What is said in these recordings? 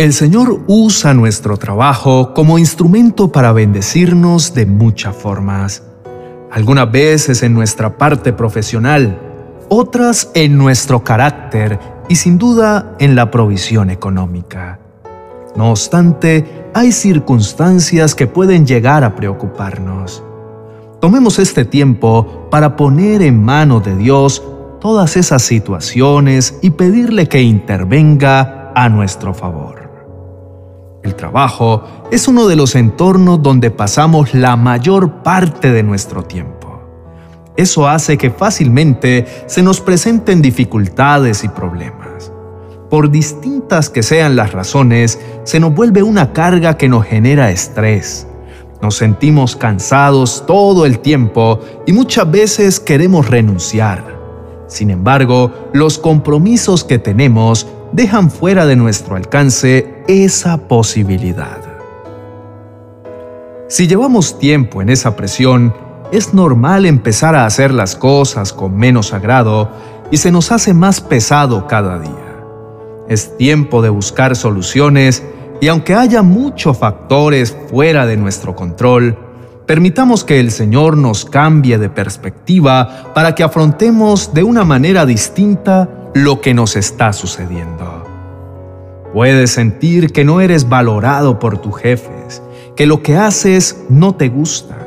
El Señor usa nuestro trabajo como instrumento para bendecirnos de muchas formas. Algunas veces en nuestra parte profesional, otras en nuestro carácter y sin duda en la provisión económica. No obstante, hay circunstancias que pueden llegar a preocuparnos. Tomemos este tiempo para poner en mano de Dios todas esas situaciones y pedirle que intervenga a nuestro favor. El trabajo es uno de los entornos donde pasamos la mayor parte de nuestro tiempo. Eso hace que fácilmente se nos presenten dificultades y problemas. Por distintas que sean las razones, se nos vuelve una carga que nos genera estrés. Nos sentimos cansados todo el tiempo y muchas veces queremos renunciar. Sin embargo, los compromisos que tenemos dejan fuera de nuestro alcance esa posibilidad. Si llevamos tiempo en esa presión, es normal empezar a hacer las cosas con menos agrado y se nos hace más pesado cada día. Es tiempo de buscar soluciones y aunque haya muchos factores fuera de nuestro control, permitamos que el Señor nos cambie de perspectiva para que afrontemos de una manera distinta lo que nos está sucediendo. Puedes sentir que no eres valorado por tus jefes, que lo que haces no te gusta,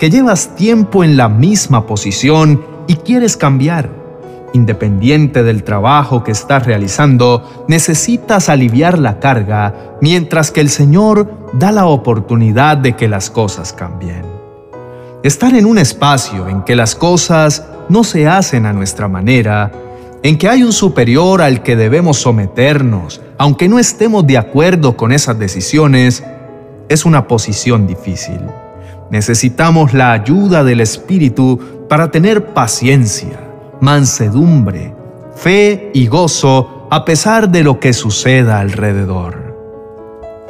que llevas tiempo en la misma posición y quieres cambiar. Independiente del trabajo que estás realizando, necesitas aliviar la carga mientras que el Señor da la oportunidad de que las cosas cambien. Estar en un espacio en que las cosas no se hacen a nuestra manera en que hay un superior al que debemos someternos, aunque no estemos de acuerdo con esas decisiones, es una posición difícil. Necesitamos la ayuda del Espíritu para tener paciencia, mansedumbre, fe y gozo a pesar de lo que suceda alrededor.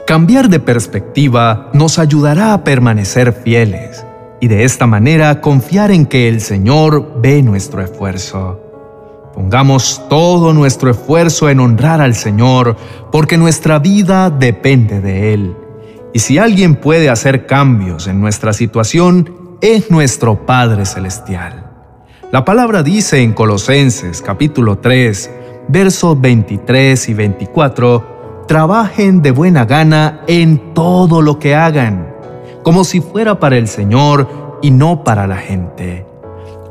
Cambiar de perspectiva nos ayudará a permanecer fieles y de esta manera confiar en que el Señor ve nuestro esfuerzo. Pongamos todo nuestro esfuerzo en honrar al Señor, porque nuestra vida depende de Él. Y si alguien puede hacer cambios en nuestra situación, es nuestro Padre Celestial. La palabra dice en Colosenses capítulo 3, versos 23 y 24, trabajen de buena gana en todo lo que hagan, como si fuera para el Señor y no para la gente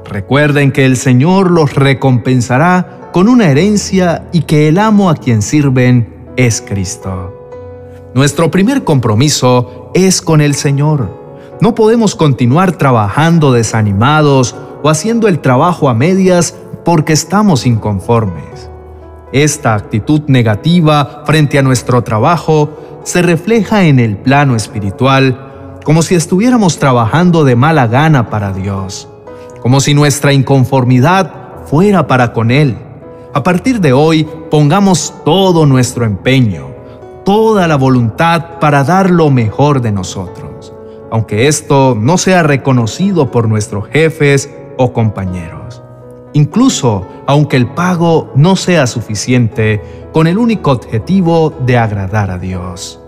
Recuerden que el Señor los recompensará con una herencia y que el amo a quien sirven es Cristo. Nuestro primer compromiso es con el Señor. No podemos continuar trabajando desanimados o haciendo el trabajo a medias porque estamos inconformes. Esta actitud negativa frente a nuestro trabajo se refleja en el plano espiritual como si estuviéramos trabajando de mala gana para Dios como si nuestra inconformidad fuera para con Él. A partir de hoy, pongamos todo nuestro empeño, toda la voluntad para dar lo mejor de nosotros, aunque esto no sea reconocido por nuestros jefes o compañeros. Incluso aunque el pago no sea suficiente con el único objetivo de agradar a Dios.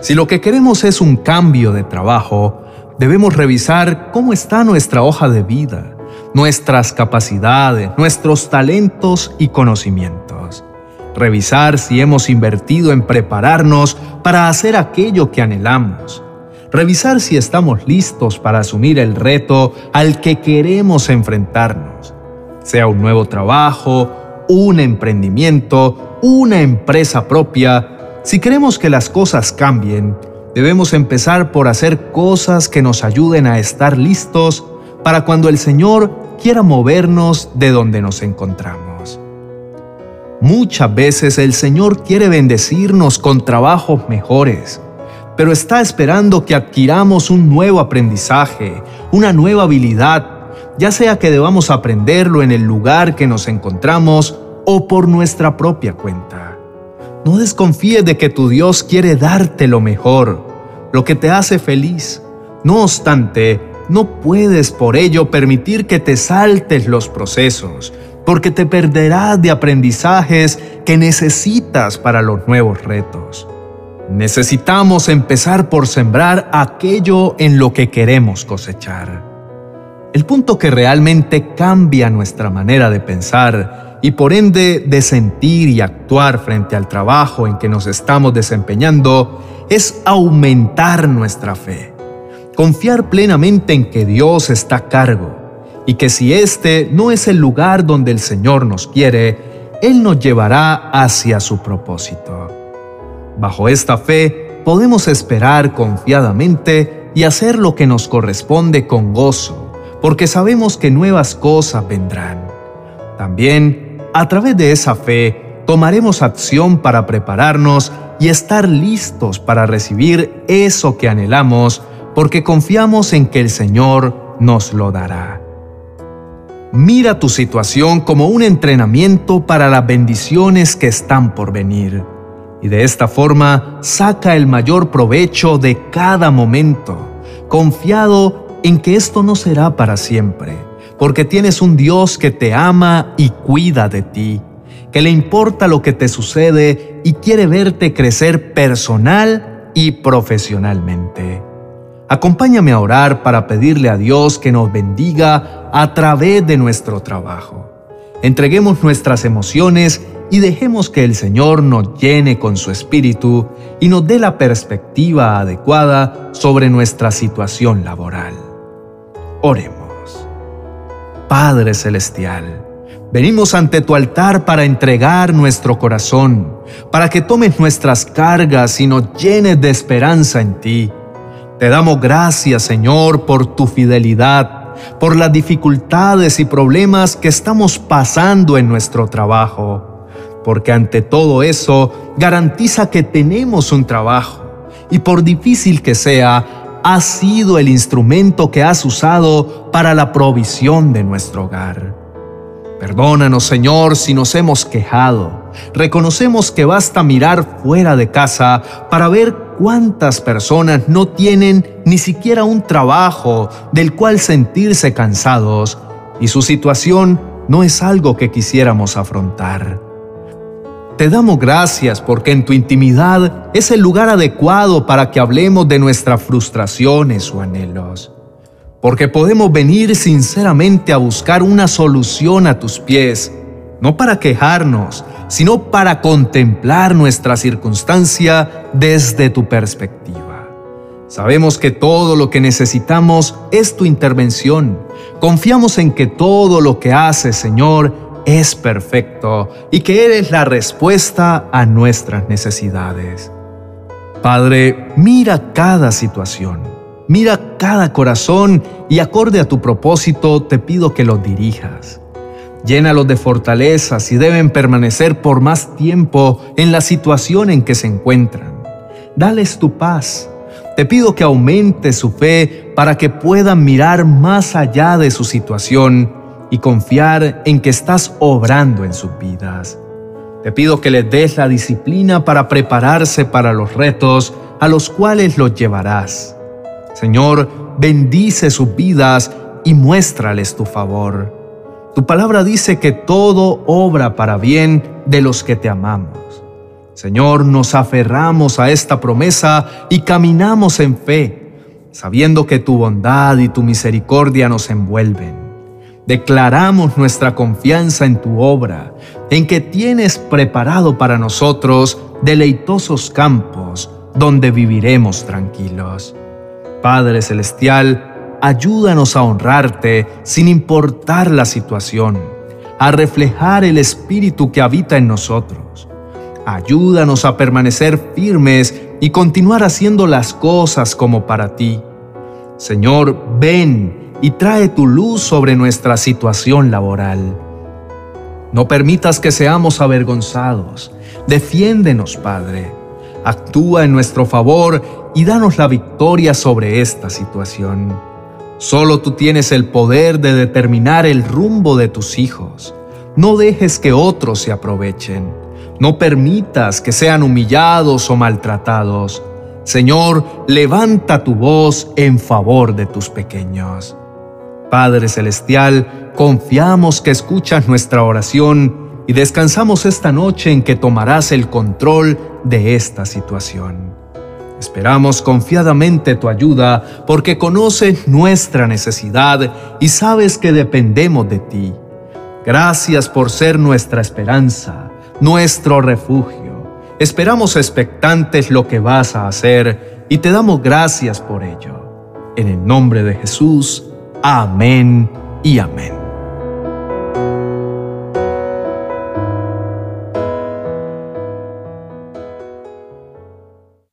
Si lo que queremos es un cambio de trabajo, debemos revisar cómo está nuestra hoja de vida, nuestras capacidades, nuestros talentos y conocimientos. Revisar si hemos invertido en prepararnos para hacer aquello que anhelamos. Revisar si estamos listos para asumir el reto al que queremos enfrentarnos. Sea un nuevo trabajo, un emprendimiento, una empresa propia. Si queremos que las cosas cambien, Debemos empezar por hacer cosas que nos ayuden a estar listos para cuando el Señor quiera movernos de donde nos encontramos. Muchas veces el Señor quiere bendecirnos con trabajos mejores, pero está esperando que adquiramos un nuevo aprendizaje, una nueva habilidad, ya sea que debamos aprenderlo en el lugar que nos encontramos o por nuestra propia cuenta. No desconfíes de que tu Dios quiere darte lo mejor, lo que te hace feliz. No obstante, no puedes por ello permitir que te saltes los procesos, porque te perderás de aprendizajes que necesitas para los nuevos retos. Necesitamos empezar por sembrar aquello en lo que queremos cosechar. El punto que realmente cambia nuestra manera de pensar y por ende de sentir y actuar frente al trabajo en que nos estamos desempeñando es aumentar nuestra fe. Confiar plenamente en que Dios está a cargo y que si este no es el lugar donde el Señor nos quiere, Él nos llevará hacia su propósito. Bajo esta fe podemos esperar confiadamente y hacer lo que nos corresponde con gozo, porque sabemos que nuevas cosas vendrán. También, a través de esa fe, tomaremos acción para prepararnos y estar listos para recibir eso que anhelamos, porque confiamos en que el Señor nos lo dará. Mira tu situación como un entrenamiento para las bendiciones que están por venir y de esta forma saca el mayor provecho de cada momento, confiado en que esto no será para siempre, porque tienes un Dios que te ama y cuida de ti, que le importa lo que te sucede y quiere verte crecer personal y profesionalmente. Acompáñame a orar para pedirle a Dios que nos bendiga a través de nuestro trabajo. Entreguemos nuestras emociones y dejemos que el Señor nos llene con su espíritu y nos dé la perspectiva adecuada sobre nuestra situación laboral. Oremos. Padre Celestial, venimos ante tu altar para entregar nuestro corazón, para que tomes nuestras cargas y nos llenes de esperanza en ti. Te damos gracias, Señor, por tu fidelidad, por las dificultades y problemas que estamos pasando en nuestro trabajo porque ante todo eso garantiza que tenemos un trabajo y por difícil que sea, ha sido el instrumento que has usado para la provisión de nuestro hogar. Perdónanos, Señor, si nos hemos quejado. Reconocemos que basta mirar fuera de casa para ver cuántas personas no tienen ni siquiera un trabajo del cual sentirse cansados y su situación no es algo que quisiéramos afrontar. Te damos gracias porque en tu intimidad es el lugar adecuado para que hablemos de nuestras frustraciones o anhelos. Porque podemos venir sinceramente a buscar una solución a tus pies, no para quejarnos, sino para contemplar nuestra circunstancia desde tu perspectiva. Sabemos que todo lo que necesitamos es tu intervención. Confiamos en que todo lo que haces, Señor, es perfecto y que eres la respuesta a nuestras necesidades. Padre, mira cada situación, mira cada corazón y acorde a tu propósito te pido que los dirijas. Llénalos de fortalezas y deben permanecer por más tiempo en la situación en que se encuentran. Dales tu paz. Te pido que aumente su fe para que puedan mirar más allá de su situación y confiar en que estás obrando en sus vidas. Te pido que les des la disciplina para prepararse para los retos a los cuales los llevarás. Señor, bendice sus vidas y muéstrales tu favor. Tu palabra dice que todo obra para bien de los que te amamos. Señor, nos aferramos a esta promesa y caminamos en fe, sabiendo que tu bondad y tu misericordia nos envuelven. Declaramos nuestra confianza en tu obra, en que tienes preparado para nosotros deleitosos campos donde viviremos tranquilos. Padre Celestial, ayúdanos a honrarte sin importar la situación, a reflejar el Espíritu que habita en nosotros. Ayúdanos a permanecer firmes y continuar haciendo las cosas como para ti. Señor, ven y trae tu luz sobre nuestra situación laboral. No permitas que seamos avergonzados. Defiéndenos, Padre. Actúa en nuestro favor y danos la victoria sobre esta situación. Solo tú tienes el poder de determinar el rumbo de tus hijos. No dejes que otros se aprovechen. No permitas que sean humillados o maltratados. Señor, levanta tu voz en favor de tus pequeños. Padre Celestial, confiamos que escuchas nuestra oración y descansamos esta noche en que tomarás el control de esta situación. Esperamos confiadamente tu ayuda porque conoces nuestra necesidad y sabes que dependemos de ti. Gracias por ser nuestra esperanza, nuestro refugio. Esperamos expectantes lo que vas a hacer y te damos gracias por ello. En el nombre de Jesús, amén y amén.